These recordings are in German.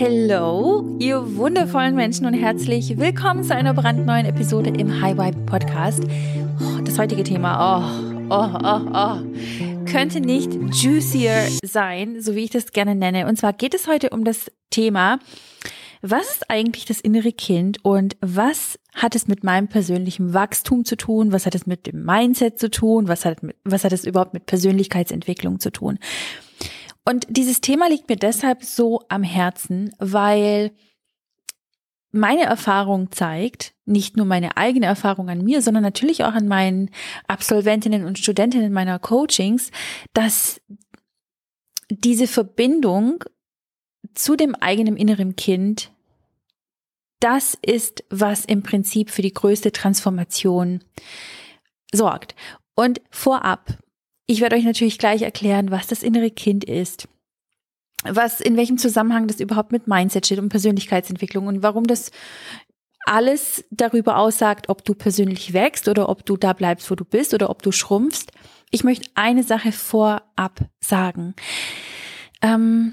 Hello, ihr wundervollen Menschen und herzlich willkommen zu einer brandneuen Episode im High Vibe Podcast. Oh, das heutige Thema, oh, oh, oh, oh, könnte nicht juicier sein, so wie ich das gerne nenne. Und zwar geht es heute um das Thema, was ist eigentlich das innere Kind und was hat es mit meinem persönlichen Wachstum zu tun? Was hat es mit dem Mindset zu tun? Was hat, was hat es überhaupt mit Persönlichkeitsentwicklung zu tun? Und dieses Thema liegt mir deshalb so am Herzen, weil meine Erfahrung zeigt, nicht nur meine eigene Erfahrung an mir, sondern natürlich auch an meinen Absolventinnen und Studentinnen meiner Coachings, dass diese Verbindung zu dem eigenen inneren Kind, das ist, was im Prinzip für die größte Transformation sorgt. Und vorab, ich werde euch natürlich gleich erklären, was das innere Kind ist, was in welchem Zusammenhang das überhaupt mit Mindset steht und Persönlichkeitsentwicklung und warum das alles darüber aussagt, ob du persönlich wächst oder ob du da bleibst, wo du bist oder ob du schrumpfst. Ich möchte eine Sache vorab sagen. Ähm,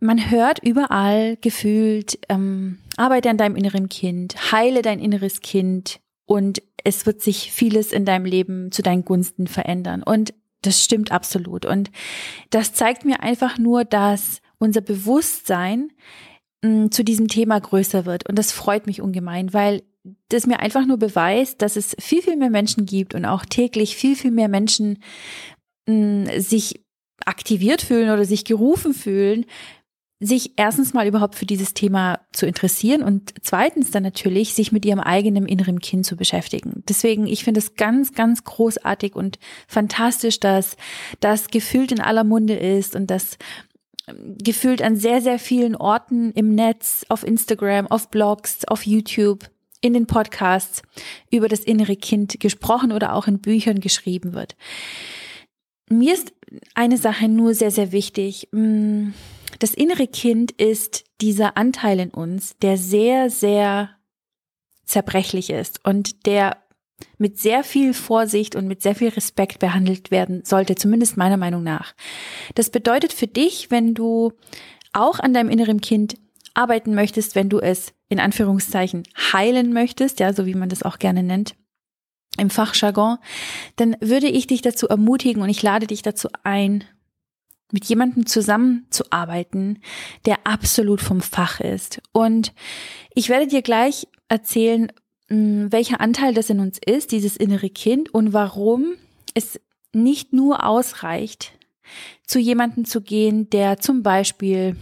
man hört überall gefühlt, ähm, arbeite an deinem inneren Kind, heile dein inneres Kind, und es wird sich vieles in deinem Leben zu deinen Gunsten verändern. Und das stimmt absolut. Und das zeigt mir einfach nur, dass unser Bewusstsein mh, mm, zu diesem Thema größer wird. Und das freut mich ungemein, weil das mir einfach nur beweist, dass es viel, viel mehr Menschen gibt und auch täglich viel, viel mehr Menschen mh, mm, sich aktiviert fühlen oder sich gerufen fühlen, sich erstens mal überhaupt für dieses Thema zu interessieren und zweitens dann natürlich sich mit ihrem eigenen inneren Kind zu beschäftigen. Deswegen, ich finde es ganz, ganz großartig und fantastisch, dass das gefühlt in aller Munde ist und das ähm, gefühlt an sehr, sehr vielen Orten im Netz, auf Instagram, auf Blogs, auf YouTube, in den Podcasts über das innere Kind gesprochen oder auch in Büchern geschrieben wird. Mir ist eine Sache nur sehr, sehr wichtig. Hm, das innere Kind ist dieser Anteil in uns, der sehr, sehr zerbrechlich ist und der mit sehr viel Vorsicht und mit sehr viel Respekt behandelt werden sollte, zumindest meiner Meinung nach. Das bedeutet für dich, wenn du auch an deinem inneren Kind arbeiten möchtest, wenn du es in Anführungszeichen heilen möchtest, ja, so wie man das auch gerne nennt, im Fachjargon, dann würde ich dich dazu ermutigen und ich lade dich dazu ein, mit jemandem zusammenzuarbeiten, der absolut vom Fach ist. Und ich werde dir gleich erzählen, hm, welcher Anteil das in uns ist, dieses innere Kind und warum es nicht nur ausreicht, zu jemandem zu gehen, der zum Beispiel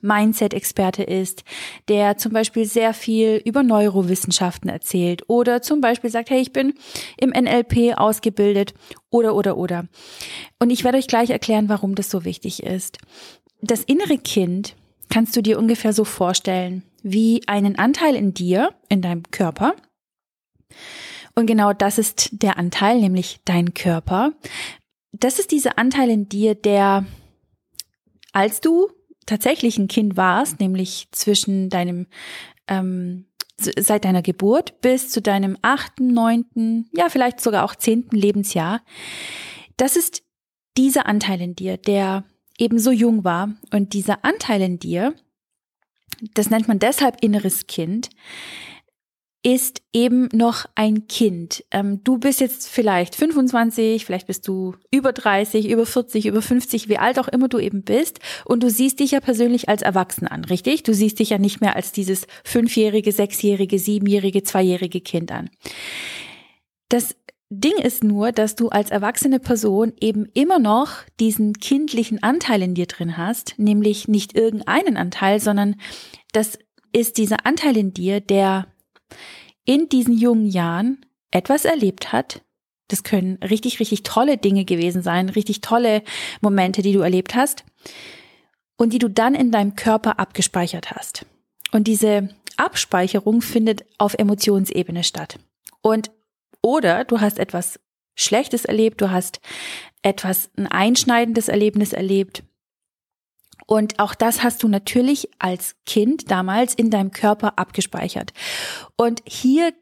Mindset-Experte ist, der zum Beispiel sehr viel über Neurowissenschaften erzählt oder zum Beispiel sagt, hey, ich bin im NLP ausgebildet oder, oder, oder. Und ich werde euch gleich erklären, warum das so wichtig ist. Das innere Kind kannst du dir ungefähr so vorstellen wie einen Anteil in dir, in deinem Körper. Und genau das ist der Anteil, nämlich dein Körper. Das ist dieser Anteil in dir, der, als du tatsächlich ein Kind warst, nämlich zwischen deinem ähm, seit deiner Geburt bis zu deinem achten, neunten, ja vielleicht sogar auch zehnten Lebensjahr, das ist dieser Anteil in dir, der eben so jung war. Und dieser Anteil in dir, das nennt man deshalb inneres Kind, ist eben noch ein Kind. Ähm, du bist jetzt vielleicht 25, vielleicht bist du über 30, über 40, über 50, wie alt auch immer du eben bist. Und du siehst dich ja persönlich als Erwachsen an, richtig? Du siehst dich ja nicht mehr als dieses fünfjährige, sechsjährige, siebenjährige, zweijährige Kind an. Das Ding ist nur, dass du als erwachsene Person eben immer noch diesen kindlichen Anteil in dir drin hast, nämlich nicht irgendeinen Anteil, sondern das ist dieser Anteil in dir, der in diesen jungen Jahren etwas erlebt hat. Das können richtig, richtig tolle Dinge gewesen sein, richtig tolle Momente, die du erlebt hast und die du dann in deinem Körper abgespeichert hast. Und diese Abspeicherung findet auf Emotionsebene statt. Und oder du hast etwas Schlechtes erlebt, du hast etwas, ein einschneidendes Erlebnis erlebt und auch das hast du natürlich als Kind damals in deinem Körper abgespeichert. Und hier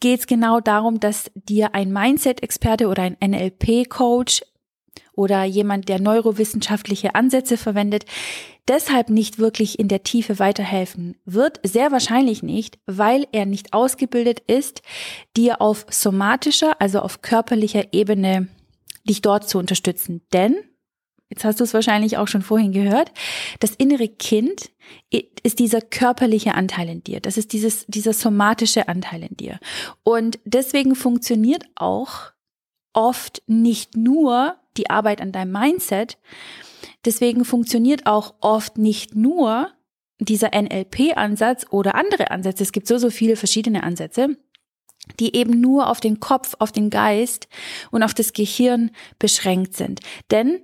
geht es genau darum, dass dir ein Mindset-Experte oder ein NLP-Coach oder jemand, der neurowissenschaftliche Ansätze verwendet, deshalb nicht wirklich in der Tiefe weiterhelfen wird, sehr wahrscheinlich nicht, weil er nicht ausgebildet ist, dir auf somatischer, also auf körperlicher Ebene dich dort zu unterstützen. Denn jetzt hast du es wahrscheinlich auch schon vorhin gehört, das innere Kind ist dieser körperliche Anteil in dir. Das ist dieses, dieser somatische Anteil in dir. Und deswegen funktioniert auch oft nicht nur die Arbeit an deinem Mindset. Deswegen funktioniert auch oft nicht nur dieser NLP-Ansatz oder andere Ansätze. Es gibt so, so viele verschiedene Ansätze, die eben nur auf den Kopf, auf den Geist und auf das Gehirn beschränkt sind. Denn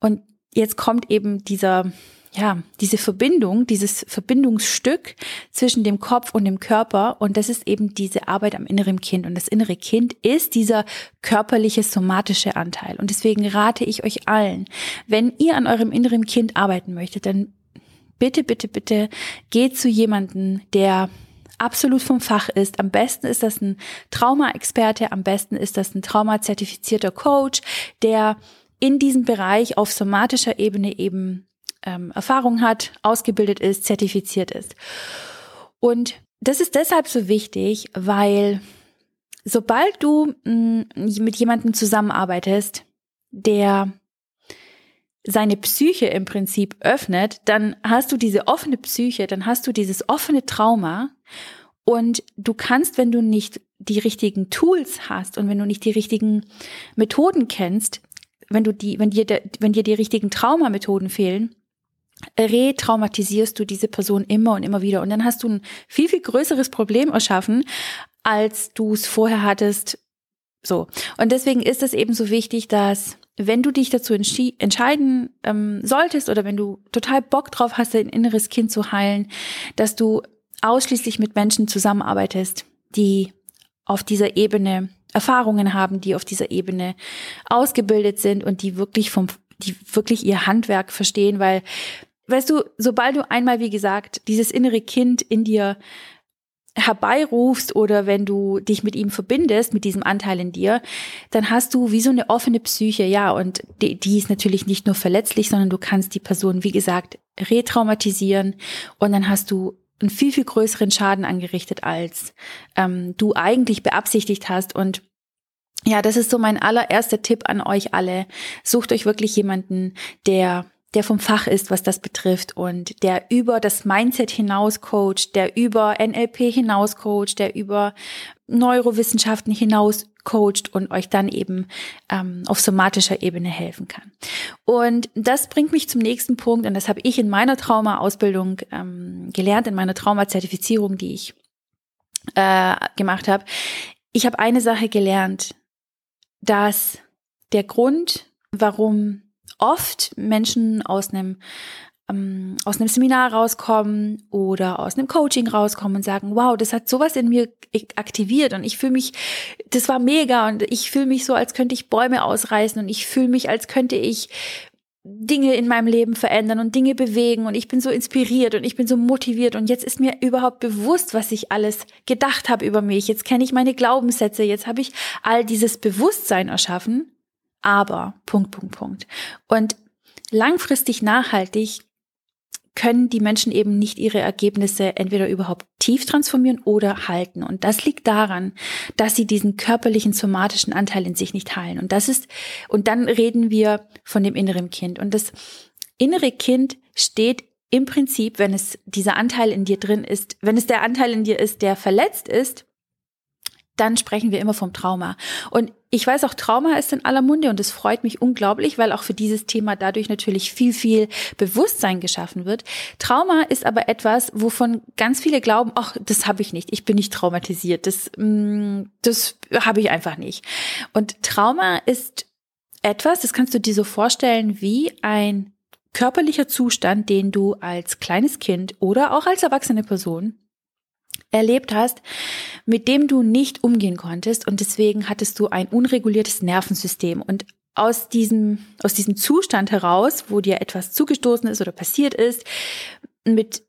und jetzt kommt eben dieser, ja, diese Verbindung, dieses Verbindungsstück zwischen dem Kopf und dem Körper. Und das ist eben diese Arbeit am inneren Kind. Und das innere Kind ist dieser körperliche, somatische Anteil. Und deswegen rate ich euch allen, wenn ihr an eurem inneren Kind arbeiten möchtet, dann bitte, bitte, bitte geht zu jemanden, der absolut vom Fach ist. Am besten ist das ein Trauma-Experte, am besten ist das ein traumazertifizierter Coach, der in diesem Bereich auf somatischer Ebene eben ähm, Erfahrung hat, ausgebildet ist, zertifiziert ist. Und das ist deshalb so wichtig, weil sobald du mh, mm, mit jemandem zusammenarbeitest, der seine Psyche im Prinzip öffnet, dann hast du diese offene Psyche, dann hast du dieses offene Trauma und du kannst, wenn du nicht die richtigen Tools hast und wenn du nicht die richtigen Methoden kennst, wenn du die, wenn dir, wenn dir die richtigen Traumamethoden fehlen, retraumatisierst du diese Person immer und immer wieder. Und dann hast du ein viel, viel größeres Problem erschaffen, als du es vorher hattest. So. Und deswegen ist es eben so wichtig, dass wenn du dich dazu entscheiden ähm, solltest oder wenn du total Bock drauf hast, dein inneres Kind zu heilen, dass du ausschließlich mit Menschen zusammenarbeitest, die auf dieser Ebene Erfahrungen haben, die auf dieser Ebene ausgebildet sind und die wirklich vom, die wirklich ihr Handwerk verstehen, weil, weißt du, sobald du einmal, wie gesagt, dieses innere Kind in dir herbeirufst oder wenn du dich mit ihm verbindest, mit diesem Anteil in dir, dann hast du wie so eine offene Psyche, ja, und die, die ist natürlich nicht nur verletzlich, sondern du kannst die Person, wie gesagt, retraumatisieren und dann hast du einen viel, viel größeren Schaden angerichtet, als ähm, du eigentlich beabsichtigt hast. Und ja, das ist so mein allererster Tipp an euch alle. Sucht euch wirklich jemanden, der der vom Fach ist, was das betrifft und der über das Mindset hinaus coacht, der über NLP hinaus coacht, der über Neurowissenschaften hinaus coacht und euch dann eben ähm, auf somatischer Ebene helfen kann. Und das bringt mich zum nächsten Punkt und das habe ich in meiner Trauma-Ausbildung ähm, gelernt, in meiner Trauma-Zertifizierung, die ich äh, gemacht habe. Ich habe eine Sache gelernt, dass der Grund, warum oft Menschen aus einem ähm, aus einem Seminar rauskommen oder aus einem Coaching rauskommen und sagen, wow, das hat sowas in mir aktiviert und ich fühle mich, das war mega und ich fühle mich so, als könnte ich Bäume ausreißen und ich fühle mich, als könnte ich Dinge in meinem Leben verändern und Dinge bewegen und ich bin so inspiriert und ich bin so motiviert und jetzt ist mir überhaupt bewusst, was ich alles gedacht habe über mich. Jetzt kenne ich meine Glaubenssätze, jetzt habe ich all dieses Bewusstsein erschaffen aber, Punkt, Punkt, Punkt. Und langfristig nachhaltig können die Menschen eben nicht ihre Ergebnisse entweder überhaupt tief transformieren oder halten. Und das liegt daran, dass sie diesen körperlichen somatischen Anteil in sich nicht heilen. Und das ist, und dann reden wir von dem inneren Kind. Und das innere Kind steht im Prinzip, wenn es dieser Anteil in dir drin ist, wenn es der Anteil in dir ist, der verletzt ist, dann sprechen wir immer vom Trauma. Und ich weiß auch, Trauma ist in aller Munde und es freut mich unglaublich, weil auch für dieses Thema dadurch natürlich viel, viel Bewusstsein geschaffen wird. Trauma ist aber etwas, wovon ganz viele glauben, ach, das habe ich nicht, ich bin nicht traumatisiert, das, mm, das habe ich einfach nicht. Und Trauma ist etwas, das kannst du dir so vorstellen wie ein körperlicher Zustand, den du als kleines Kind oder auch als erwachsene Person erlebt hast, mit dem du nicht umgehen konntest und deswegen hattest du ein unreguliertes Nervensystem und aus diesem, aus diesem Zustand heraus, wo dir etwas zugestoßen ist oder passiert ist, mit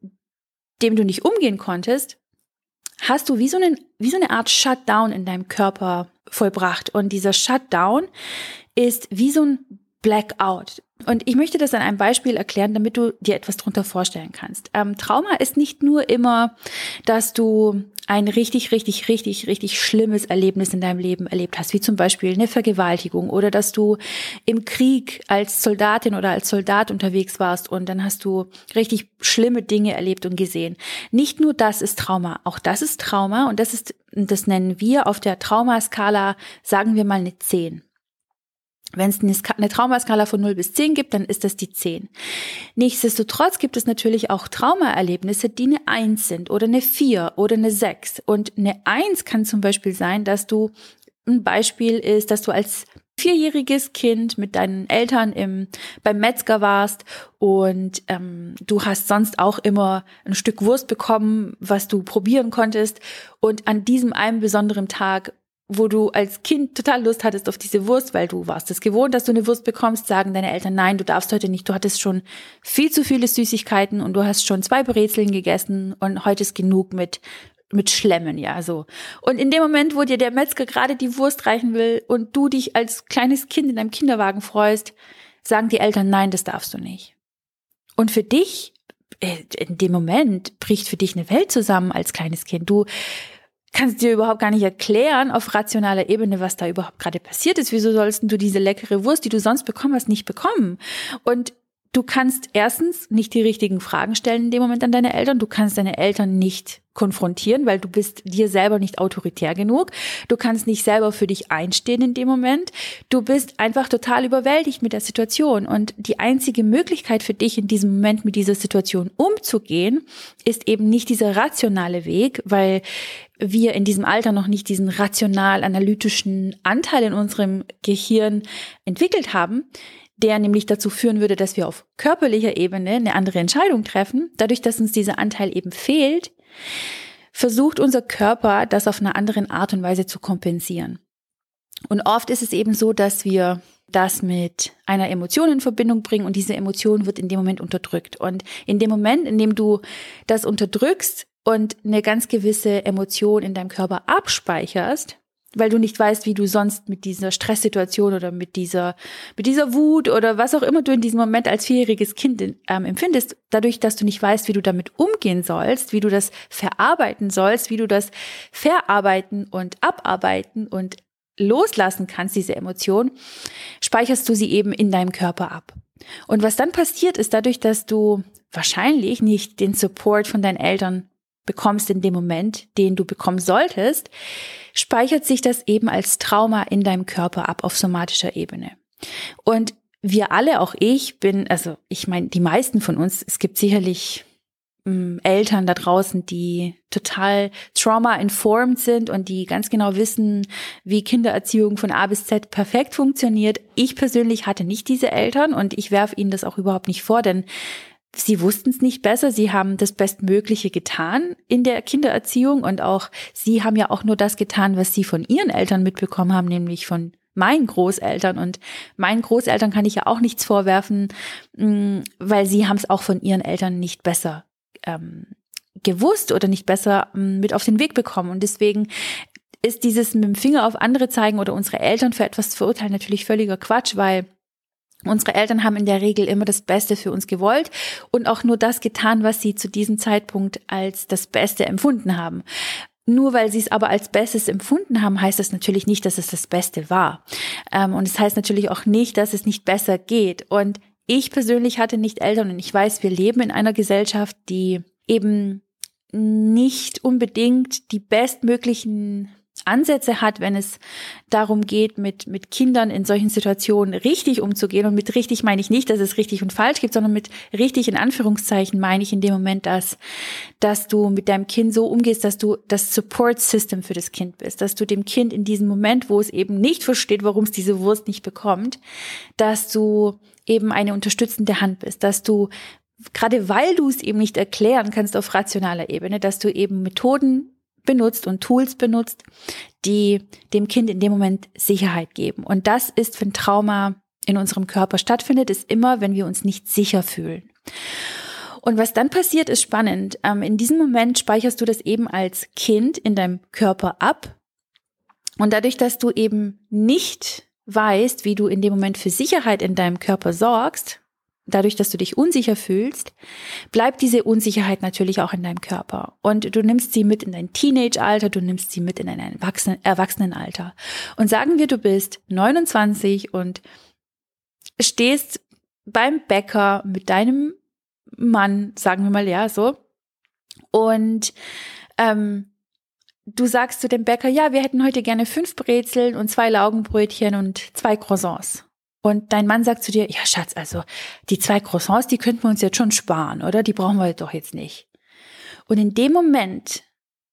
dem du nicht umgehen konntest, hast du wie so, eine, wie so eine Art Shutdown in deinem Körper vollbracht. Und dieser Shutdown ist wie so ein Blackout. Und ich möchte das an einem Beispiel erklären, damit du dir etwas darunter vorstellen kannst. Ähm, Trauma ist nicht nur immer, dass du ein richtig, richtig, richtig, richtig schlimmes Erlebnis in deinem Leben erlebt hast, wie zum Beispiel eine Vergewaltigung oder dass du im Krieg als Soldatin oder als Soldat unterwegs warst und dann hast du richtig schlimme Dinge erlebt und gesehen. Nicht nur das ist Trauma, auch das ist Trauma und das ist, das nennen wir auf der Traumaskala, sagen wir mal eine 10. Wenn es eine Traumaskala von 0 bis 10 gibt, dann ist das die 10. Nichtsdestotrotz gibt es natürlich auch Traumaerlebnisse, die eine 1 sind oder eine 4 oder eine 6. Und eine 1 kann zum Beispiel sein, dass du, ein Beispiel ist, dass du als vierjähriges Kind mit deinen Eltern im, beim Metzger warst und ähm, du hast sonst auch immer ein Stück Wurst bekommen, was du probieren konntest. Und an diesem einen besonderen Tag wo du als Kind total Lust hattest auf diese Wurst, weil du warst es gewohnt, dass du eine Wurst bekommst, sagen deine Eltern, nein, du darfst heute nicht. Du hattest schon viel zu viele Süßigkeiten und du hast schon zwei Brezeln gegessen und heute ist genug mit mit Schlemmen, ja, so. Und in dem Moment, wo dir der Metzger gerade die Wurst reichen will und du dich als kleines Kind in deinem Kinderwagen freust, sagen die Eltern, nein, das darfst du nicht. Und für dich, äh, in dem Moment bricht für dich eine Welt zusammen als kleines Kind. Du kannst dir überhaupt gar nicht erklären auf rationaler Ebene, was da überhaupt gerade passiert ist. Wieso sollst du diese leckere Wurst, die du sonst bekommen hast, nicht bekommen? Und du kannst erstens nicht die richtigen Fragen stellen in dem Moment an deine Eltern. Du kannst deine Eltern nicht konfrontieren, weil du bist dir selber nicht autoritär genug. Du kannst nicht selber für dich einstehen in dem Moment. Du bist einfach total überwältigt mit der Situation. Und die einzige Möglichkeit für dich in diesem Moment mit dieser Situation umzugehen, ist eben nicht dieser rationale Weg, weil wir in diesem Alter noch nicht diesen rational-analytischen Anteil in unserem Gehirn entwickelt haben, der nämlich dazu führen würde, dass wir auf körperlicher Ebene eine andere Entscheidung treffen. Dadurch, dass uns dieser Anteil eben fehlt, versucht unser Körper, das auf einer anderen Art und Weise zu kompensieren. Und oft ist es eben so, dass wir das mit einer Emotion in Verbindung bringen und diese Emotion wird in dem Moment unterdrückt. Und in dem Moment, in dem du das unterdrückst und eine ganz gewisse Emotion in deinem Körper abspeicherst, weil du nicht weißt, wie du sonst mit dieser Stresssituation oder mit dieser, mit dieser Wut oder was auch immer du in diesem Moment als vierjähriges Kind ähm, empfindest, dadurch, dass du nicht weißt, wie du damit umgehen sollst, wie du das verarbeiten sollst, wie du das verarbeiten und abarbeiten und loslassen kannst, diese Emotion, speicherst du sie eben in deinem Körper ab. Und was dann passiert, ist dadurch, dass du wahrscheinlich nicht den Support von deinen Eltern bekommst in dem Moment, den du bekommen solltest, speichert sich das eben als Trauma in deinem Körper ab auf somatischer Ebene. Und wir alle, auch ich bin, also ich meine, die meisten von uns, es gibt sicherlich ähm, Eltern da draußen, die total trauma-informed sind und die ganz genau wissen, wie Kindererziehung von A bis Z perfekt funktioniert. Ich persönlich hatte nicht diese Eltern und ich werfe ihnen das auch überhaupt nicht vor, denn Sie wussten es nicht besser, sie haben das Bestmögliche getan in der Kindererziehung und auch sie haben ja auch nur das getan, was sie von ihren Eltern mitbekommen haben, nämlich von meinen Großeltern. Und meinen Großeltern kann ich ja auch nichts vorwerfen, mm, weil sie haben es auch von ihren Eltern nicht besser ähm, gewusst oder nicht besser ähm, mit auf den Weg bekommen. Und deswegen ist dieses mit dem Finger auf andere zeigen oder unsere Eltern für etwas zu verurteilen natürlich völliger Quatsch, weil Unsere Eltern haben in der Regel immer das Beste für uns gewollt und auch nur das getan, was sie zu diesem Zeitpunkt als das Beste empfunden haben. Nur weil sie es aber als Bestes empfunden haben, heißt das natürlich nicht, dass es das Beste war. Ähm, und es das heißt natürlich auch nicht, dass es nicht besser geht. Und ich persönlich hatte nicht Eltern und ich weiß, wir leben in einer Gesellschaft, die eben nicht unbedingt die bestmöglichen Ansätze hat, wenn es darum geht, mit, mit Kindern in solchen Situationen richtig umzugehen. Und mit richtig meine ich nicht, dass es richtig und falsch gibt, sondern mit richtig in Anführungszeichen meine ich in dem Moment, dass, dass du mit deinem Kind so umgehst, dass du das Support System für das Kind bist, dass du dem Kind in diesem Moment, wo es eben nicht versteht, warum es diese Wurst nicht bekommt, dass du eben eine unterstützende Hand bist, dass du gerade weil du es eben nicht erklären kannst auf rationaler Ebene, dass du eben Methoden benutzt und Tools benutzt, die dem Kind in dem Moment Sicherheit geben. Und das ist, wenn Trauma in unserem Körper stattfindet, ist immer, wenn wir uns nicht sicher fühlen. Und was dann passiert, ist spannend. Ähm, in diesem Moment speicherst du das eben als Kind in deinem Körper ab. Und dadurch, dass du eben nicht weißt, wie du in dem Moment für Sicherheit in deinem Körper sorgst, dadurch, dass du dich unsicher fühlst, bleibt diese Unsicherheit natürlich auch in deinem Körper. Und du nimmst sie mit in dein Teenage-Alter, du nimmst sie mit in dein Erwachsenen Erwachsenenalter. Und sagen wir, du bist 29 und stehst beim Bäcker mit deinem Mann, sagen wir mal ja so, und ähm, du sagst zu dem Bäcker, ja, wir hätten heute gerne fünf Brezeln und zwei Laugenbrötchen und zwei Croissants. Und dein Mann sagt zu dir, ja Schatz, also die zwei Croissants, die könnten wir uns jetzt schon sparen, oder? Die brauchen wir doch jetzt nicht. Und in dem Moment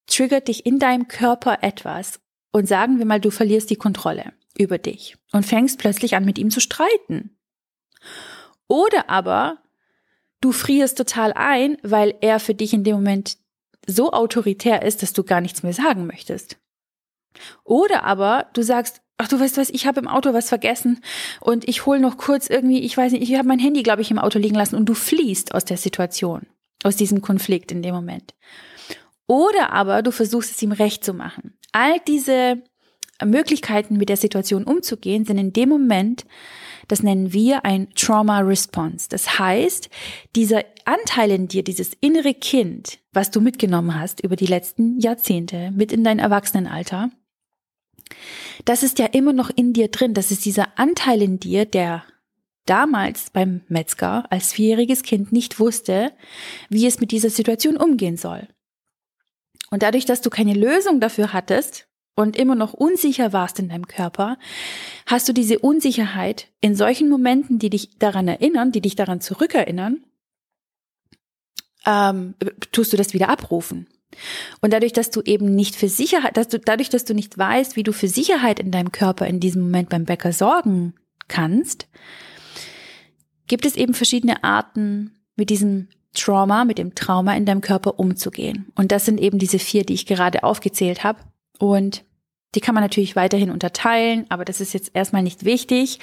triggert dich in deinem Körper etwas und sagen wir mal, du verlierst die Kontrolle über dich und fängst plötzlich an, mit ihm zu streiten. Oder aber du frierst total ein, weil er für dich in dem Moment so autoritär ist, dass du gar nichts mehr sagen möchtest. Oder aber du sagst, ach du weißt was, ich habe im Auto was vergessen und ich hole noch kurz irgendwie, ich weiß nicht, ich habe mein Handy, glaube ich, im Auto liegen lassen und du fliehst aus der Situation, aus diesem Konflikt in dem Moment. Oder aber du versuchst es ihm recht zu machen. All diese Möglichkeiten, mit der Situation umzugehen, sind in dem Moment, das nennen wir ein Trauma Response. Das heißt, dieser Anteil in dir, dieses innere Kind, was du mitgenommen hast über die letzten Jahrzehnte, mit in dein Erwachsenenalter, das ist ja immer noch in dir drin. Das ist dieser Anteil in dir, der damals beim Metzger als vierjähriges Kind nicht wusste, wie es mit dieser Situation umgehen soll. Und dadurch, dass du keine Lösung dafür hattest und immer noch unsicher warst in deinem Körper, hast du diese Unsicherheit in solchen Momenten, die dich daran erinnern, die dich daran zurückerinnern, ähm, tust du das wieder abrufen. Und dadurch, dass du eben nicht für Sicherheit, dass du, dadurch, dass du nicht weißt, wie du für Sicherheit in deinem Körper in diesem Moment beim Bäcker sorgen kannst, gibt es eben verschiedene Arten, mit diesem Trauma, mit dem Trauma in deinem Körper umzugehen. Und das sind eben diese vier, die ich gerade aufgezählt habe. Und die kann man natürlich weiterhin unterteilen, aber das ist jetzt erstmal nicht wichtig.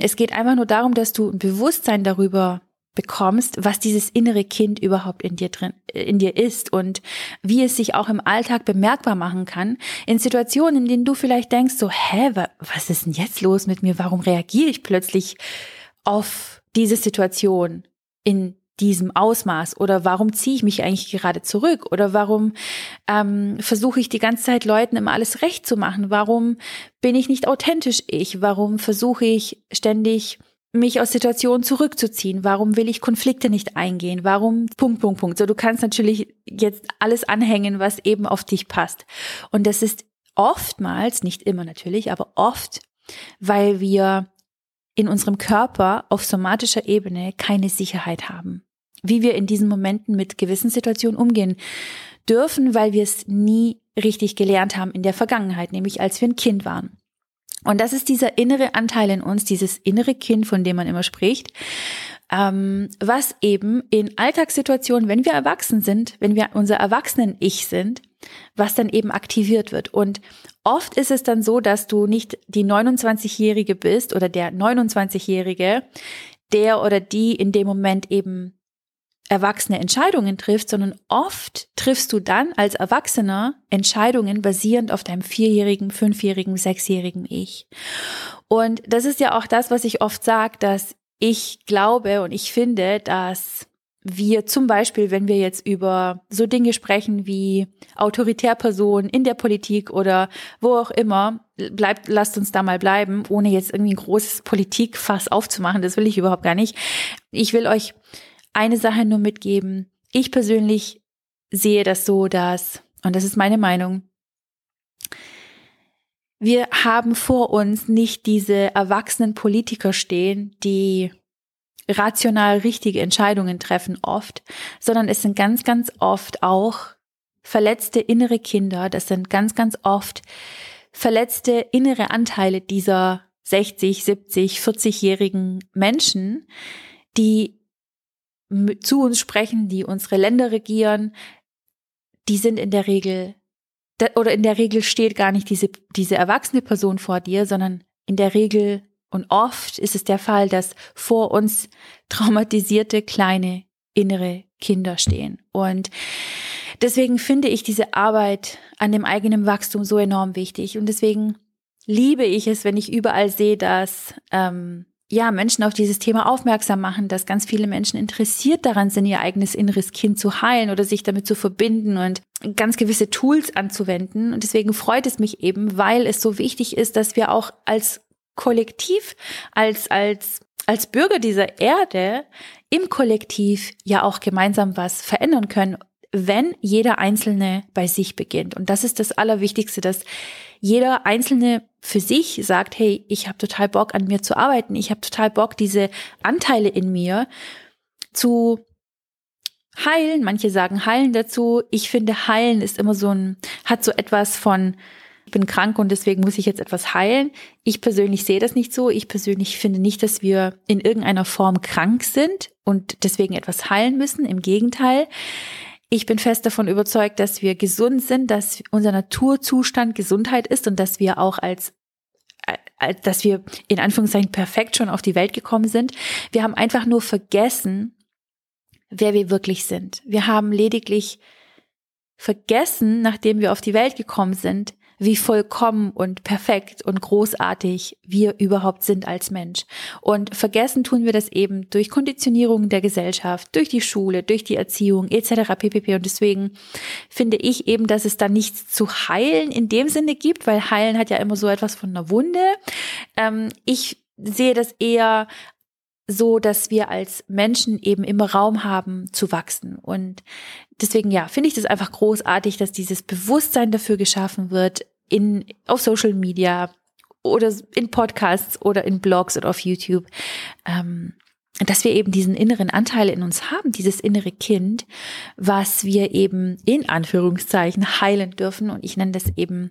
Es geht einfach nur darum, dass du ein Bewusstsein darüber bekommst, was dieses innere Kind überhaupt in dir drin, in dir ist und wie es sich auch im Alltag bemerkbar machen kann. In Situationen, in denen du vielleicht denkst so, hä, was ist denn jetzt los mit mir? Warum reagiere ich plötzlich auf diese Situation in diesem Ausmaß oder warum ziehe ich mich eigentlich gerade zurück oder warum ähm, versuche ich die ganze Zeit Leuten immer alles recht zu machen? Warum bin ich nicht authentisch ich? Warum versuche ich ständig mich aus Situationen zurückzuziehen? Warum will ich Konflikte nicht eingehen? Warum Punkt, Punkt, Punkt. So, du kannst natürlich jetzt alles anhängen, was eben auf dich passt. Und das ist oftmals, nicht immer natürlich, aber oft, weil wir in unserem Körper auf somatischer Ebene keine Sicherheit haben. Wie wir in diesen Momenten mit gewissen Situationen umgehen dürfen, weil wir es nie richtig gelernt haben in der Vergangenheit, nämlich als wir ein Kind waren. Und das ist dieser innere Anteil in uns, dieses innere Kind, von dem man immer spricht, ähm, was eben in Alltagssituationen, wenn wir erwachsen sind, wenn wir unser Erwachsenen-Ich sind, was dann eben aktiviert wird. Und oft ist es dann so, dass du nicht die 29-Jährige bist oder der 29-Jährige, der oder die in dem Moment eben erwachsene Entscheidungen trifft, sondern oft triffst du dann als Erwachsener Entscheidungen basierend auf deinem vierjährigen, fünfjährigen, sechsjährigen Ich. Und das ist ja auch das, was ich oft sage, dass ich glaube und ich finde, dass wir zum Beispiel, wenn wir jetzt über so Dinge sprechen wie Autoritärpersonen in der Politik oder wo auch immer, bleibt, lasst uns da mal bleiben, ohne jetzt irgendwie ein großes Politikfass aufzumachen. Das will ich überhaupt gar nicht. Ich will euch eine Sache nur mitgeben. Ich persönlich sehe das so, dass, und das ist meine Meinung, wir haben vor uns nicht diese erwachsenen Politiker stehen, die rational richtige Entscheidungen treffen oft, sondern es sind ganz, ganz oft auch verletzte innere Kinder, das sind ganz, ganz oft verletzte innere Anteile dieser 60, 70, 40-jährigen Menschen, die zu uns sprechen, die unsere Länder regieren, die sind in der Regel, oder in der Regel steht gar nicht diese, diese erwachsene Person vor dir, sondern in der Regel und oft ist es der Fall, dass vor uns traumatisierte kleine innere Kinder stehen. Und deswegen finde ich diese Arbeit an dem eigenen Wachstum so enorm wichtig. Und deswegen liebe ich es, wenn ich überall sehe, dass ähm, ja, Menschen auf dieses Thema aufmerksam machen, dass ganz viele Menschen interessiert daran sind, ihr eigenes inneres Kind zu heilen oder sich damit zu verbinden und ganz gewisse Tools anzuwenden. Und deswegen freut es mich eben, weil es so wichtig ist, dass wir auch als Kollektiv, als, als, als Bürger dieser Erde im Kollektiv ja auch gemeinsam was verändern können, wenn jeder Einzelne bei sich beginnt. Und das ist das Allerwichtigste, dass jeder Einzelne für sich sagt, hey, ich habe total Bock an mir zu arbeiten, ich habe total Bock, diese Anteile in mir zu heilen. Manche sagen heilen dazu. Ich finde, heilen ist immer so ein, hat so etwas von, ich bin krank und deswegen muss ich jetzt etwas heilen. Ich persönlich sehe das nicht so. Ich persönlich finde nicht, dass wir in irgendeiner Form krank sind und deswegen etwas heilen müssen. Im Gegenteil. Ich bin fest davon überzeugt, dass wir gesund sind, dass unser Naturzustand Gesundheit ist und dass wir auch als äh, dass wir in Anführungszeichen perfekt schon auf die Welt gekommen sind. Wir haben einfach nur vergessen, wer wir wirklich sind. Wir haben lediglich vergessen, nachdem wir auf die Welt gekommen sind, wie vollkommen und perfekt und großartig wir überhaupt sind als Mensch. Und vergessen tun wir das eben durch Konditionierung der Gesellschaft, durch die Schule, durch die Erziehung etc. ppp. Und deswegen finde ich eben, dass es da nichts zu heilen in dem Sinne gibt, weil heilen hat ja immer so etwas von einer Wunde. Ähm, ich sehe das eher so, dass wir als Menschen eben immer Raum haben zu wachsen. Und deswegen, ja, finde ich das einfach großartig, dass dieses Bewusstsein dafür geschaffen wird, in, auf Social Media oder in Podcasts oder in Blogs oder auf YouTube, ähm, dass wir eben diesen inneren Anteil in uns haben, dieses innere Kind, was wir eben in Anführungszeichen heilen dürfen. Und ich nenne das eben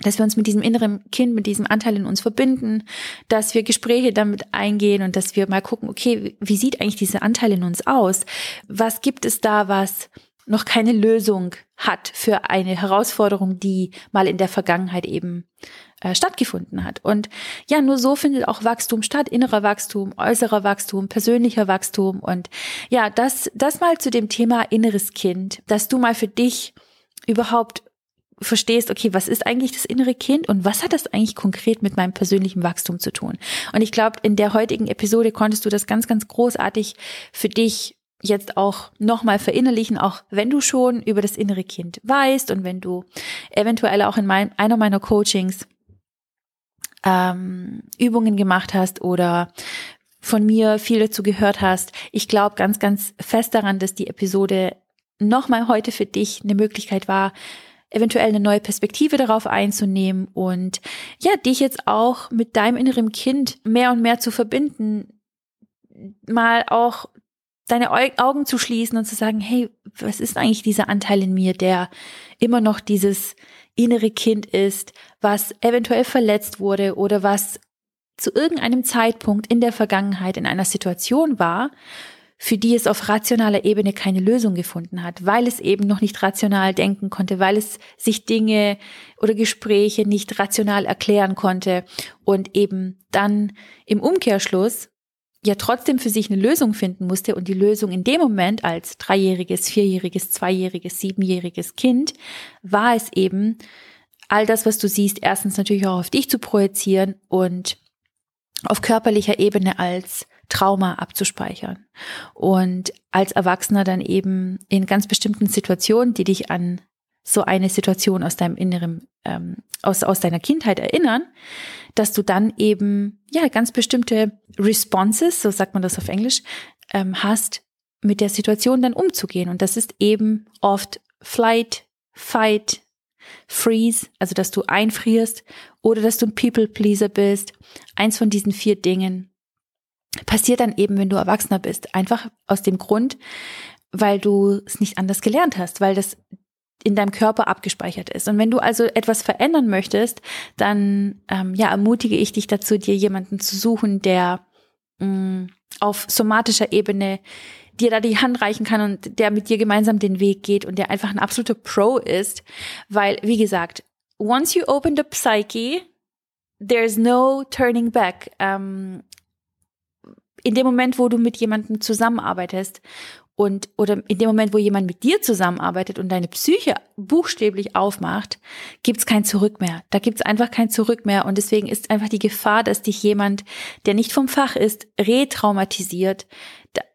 dass wir uns mit diesem inneren Kind, mit diesem Anteil in uns verbinden, dass wir Gespräche damit eingehen und dass wir mal gucken, okay, wie sieht eigentlich dieser Anteil in uns aus? Was gibt es da, was noch keine Lösung hat für eine Herausforderung, die mal in der Vergangenheit eben äh, stattgefunden hat. Und ja, nur so findet auch Wachstum statt, innerer Wachstum, äußerer Wachstum, persönlicher Wachstum. Und ja, das, das mal zu dem Thema inneres Kind, dass du mal für dich überhaupt verstehst, okay, was ist eigentlich das innere Kind und was hat das eigentlich konkret mit meinem persönlichen Wachstum zu tun? Und ich glaube, in der heutigen Episode konntest du das ganz, ganz großartig für dich jetzt auch nochmal verinnerlichen, auch wenn du schon über das innere Kind weißt und wenn du eventuell auch in mein, einer meiner Coachings ähm, Übungen gemacht hast oder von mir viel dazu gehört hast. Ich glaube ganz, ganz fest daran, dass die Episode nochmal heute für dich eine Möglichkeit war, eventuell eine neue Perspektive darauf einzunehmen und ja, dich jetzt auch mit deinem inneren Kind mehr und mehr zu verbinden, mal auch deine Augen zu schließen und zu sagen, hey, was ist eigentlich dieser Anteil in mir, der immer noch dieses innere Kind ist, was eventuell verletzt wurde oder was zu irgendeinem Zeitpunkt in der Vergangenheit in einer Situation war, für die es auf rationaler Ebene keine Lösung gefunden hat, weil es eben noch nicht rational denken konnte, weil es sich Dinge oder Gespräche nicht rational erklären konnte und eben dann im Umkehrschluss ja trotzdem für sich eine Lösung finden musste und die Lösung in dem Moment als dreijähriges, vierjähriges, zweijähriges, siebenjähriges Kind war es eben, all das, was du siehst, erstens natürlich auch auf dich zu projizieren und auf körperlicher Ebene als Trauma abzuspeichern. Und als Erwachsener dann eben in ganz bestimmten Situationen, die dich an so eine Situation aus deinem Inneren, ähm, aus, aus deiner Kindheit erinnern, dass du dann eben, ja, ganz bestimmte Responses, so sagt man das auf Englisch, ähm, hast, mit der Situation dann umzugehen. Und das ist eben oft Flight, Fight, Freeze, also dass du einfrierst oder dass du ein People-Pleaser bist. Eins von diesen vier Dingen passiert dann eben, wenn du Erwachsener bist. Einfach aus dem Grund, weil du es nicht anders gelernt hast, weil das in deinem Körper abgespeichert ist. Und wenn du also etwas verändern möchtest, dann ähm, ja ermutige ich dich dazu, dir jemanden zu suchen, der mh, mm, auf somatischer Ebene dir da die Hand reichen kann und der mit dir gemeinsam den Weg geht und der einfach ein absoluter Pro ist, weil wie gesagt, once you open the psyche, there's no turning back. Ähm, in dem Moment, wo du mit jemandem zusammenarbeitest und oder in dem Moment, wo jemand mit dir zusammenarbeitet und deine Psyche buchstäblich aufmacht, gibt's kein Zurück mehr. Da gibt's einfach kein Zurück mehr und deswegen ist einfach die Gefahr, dass dich jemand, der nicht vom Fach ist, retraumatisiert,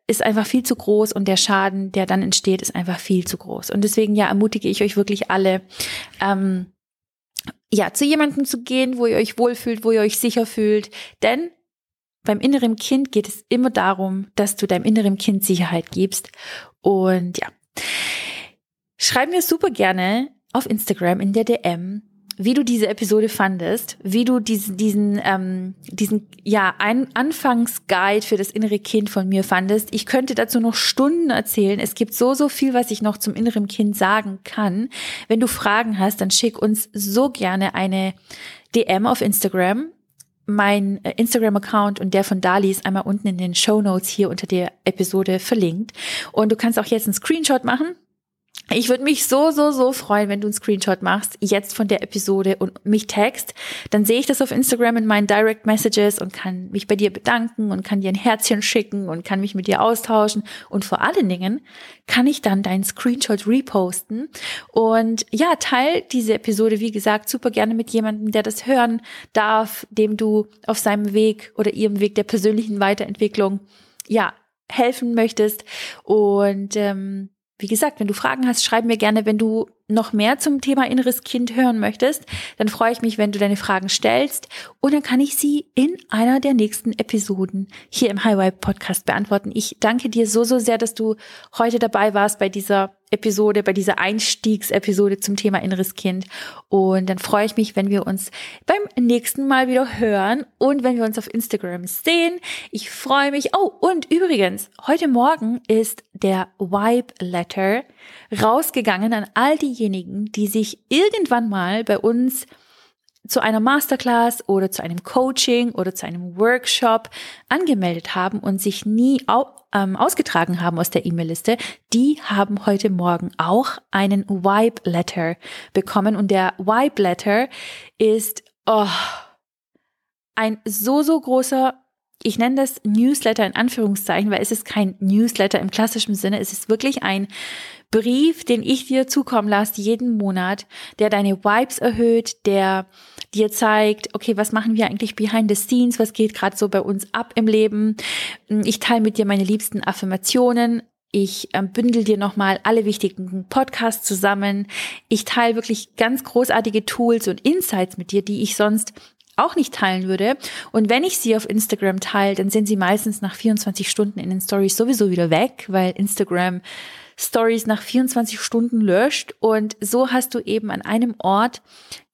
ist einfach viel zu groß und der Schaden, der dann entsteht, ist einfach viel zu groß. Und deswegen ja ermutige ich euch wirklich alle, ähm, ja, zu jemandem zu gehen, wo ihr euch wohlfühlt, wo ihr euch sicher fühlt, denn beim inneren Kind geht es immer darum, dass du deinem inneren Kind Sicherheit gibst. Und ja, schreib mir super gerne auf Instagram in der DM, wie du diese Episode fandest, wie du diesen, diesen, ähm, diesen ja, ein Anfangsguide für das innere Kind von mir fandest. Ich könnte dazu noch Stunden erzählen. Es gibt so, so viel, was ich noch zum inneren Kind sagen kann. Wenn du Fragen hast, dann schick uns so gerne eine DM auf Instagram mein äh, Instagram-Account und der von Dali ist einmal unten in den Show Notes hier unter der Episode verlinkt. Und du kannst auch jetzt einen Screenshot machen ich würde mich so, so, so freuen, wenn du einen Screenshot machst, jetzt von der Episode und mich text. Dann sehe ich das auf Instagram in meinen Direct Messages und kann mich bei dir bedanken und kann dir ein Herzchen schicken und kann mich mit dir austauschen. Und vor allen Dingen kann ich dann deinen Screenshot reposten. Und ja, teil diese Episode, wie gesagt, super gerne mit jemandem, der das hören darf, dem du auf seinem Weg oder ihrem Weg der persönlichen Weiterentwicklung, ja, helfen möchtest. Und ähm, wie gesagt, wenn du Fragen hast, schreib mir gerne. Wenn du noch mehr zum Thema inneres Kind hören möchtest, dann freue ich mich, wenn du deine Fragen stellst und dann kann ich sie in einer der nächsten Episoden hier im Highway Podcast beantworten. Ich danke dir so, so sehr, dass du heute dabei warst bei dieser Episode, bei dieser Einstiegsepisode zum Thema inneres Kind. Und dann freue ich mich, wenn wir uns beim nächsten Mal wieder hören und wenn wir uns auf Instagram sehen. Ich freue mich. Oh, und übrigens, heute Morgen ist der Vibe Letter rausgegangen an all diejenigen, die sich irgendwann mal bei uns zu einer Masterclass oder zu einem Coaching oder zu einem Workshop angemeldet haben und sich nie ähm, ausgetragen haben aus der E-Mail-Liste, die haben heute Morgen auch einen Vibe Letter bekommen. Und der Vibe Letter ist oh, ein so, so großer ich nenne das Newsletter in Anführungszeichen, weil es ist kein Newsletter im klassischen Sinne. Es ist wirklich ein Brief, den ich dir zukommen lasse jeden Monat, der deine Vibes erhöht, der dir zeigt, okay, was machen wir eigentlich behind the scenes, was geht gerade so bei uns ab im Leben. Ich teile mit dir meine liebsten Affirmationen. Ich ähm, bündel dir nochmal alle wichtigen Podcasts zusammen. Ich teile wirklich ganz großartige Tools und Insights mit dir, die ich sonst auch nicht teilen würde. Und wenn ich sie auf Instagram teile, dann sind sie meistens nach 24 Stunden in den Stories sowieso wieder weg, weil Instagram Stories nach 24 Stunden löscht. Und so hast du eben an einem Ort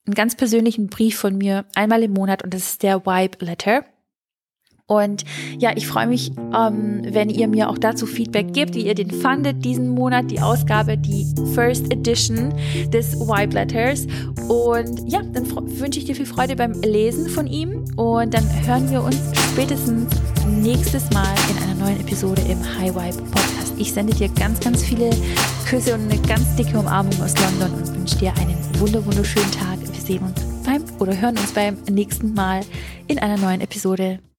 einen ganz persönlichen Brief von mir einmal im Monat und das ist der Vibe Letter. Und ja, ich freue mich, ähm, wenn ihr mir auch dazu Feedback gebt, wie ihr den fandet diesen Monat, die Ausgabe, die First Edition des Vibe Letters. Und ja, dann wünsche ich dir viel Freude beim Lesen von ihm und dann hören wir uns spätestens nächstes Mal in einer neuen Episode im High Vibe Podcast. Ich sende dir ganz, ganz viele Küsse und eine ganz dicke Umarmung aus London und wünsche dir einen wunder wunderschönen Tag. Wir sehen uns beim oder hören uns beim nächsten Mal in einer neuen Episode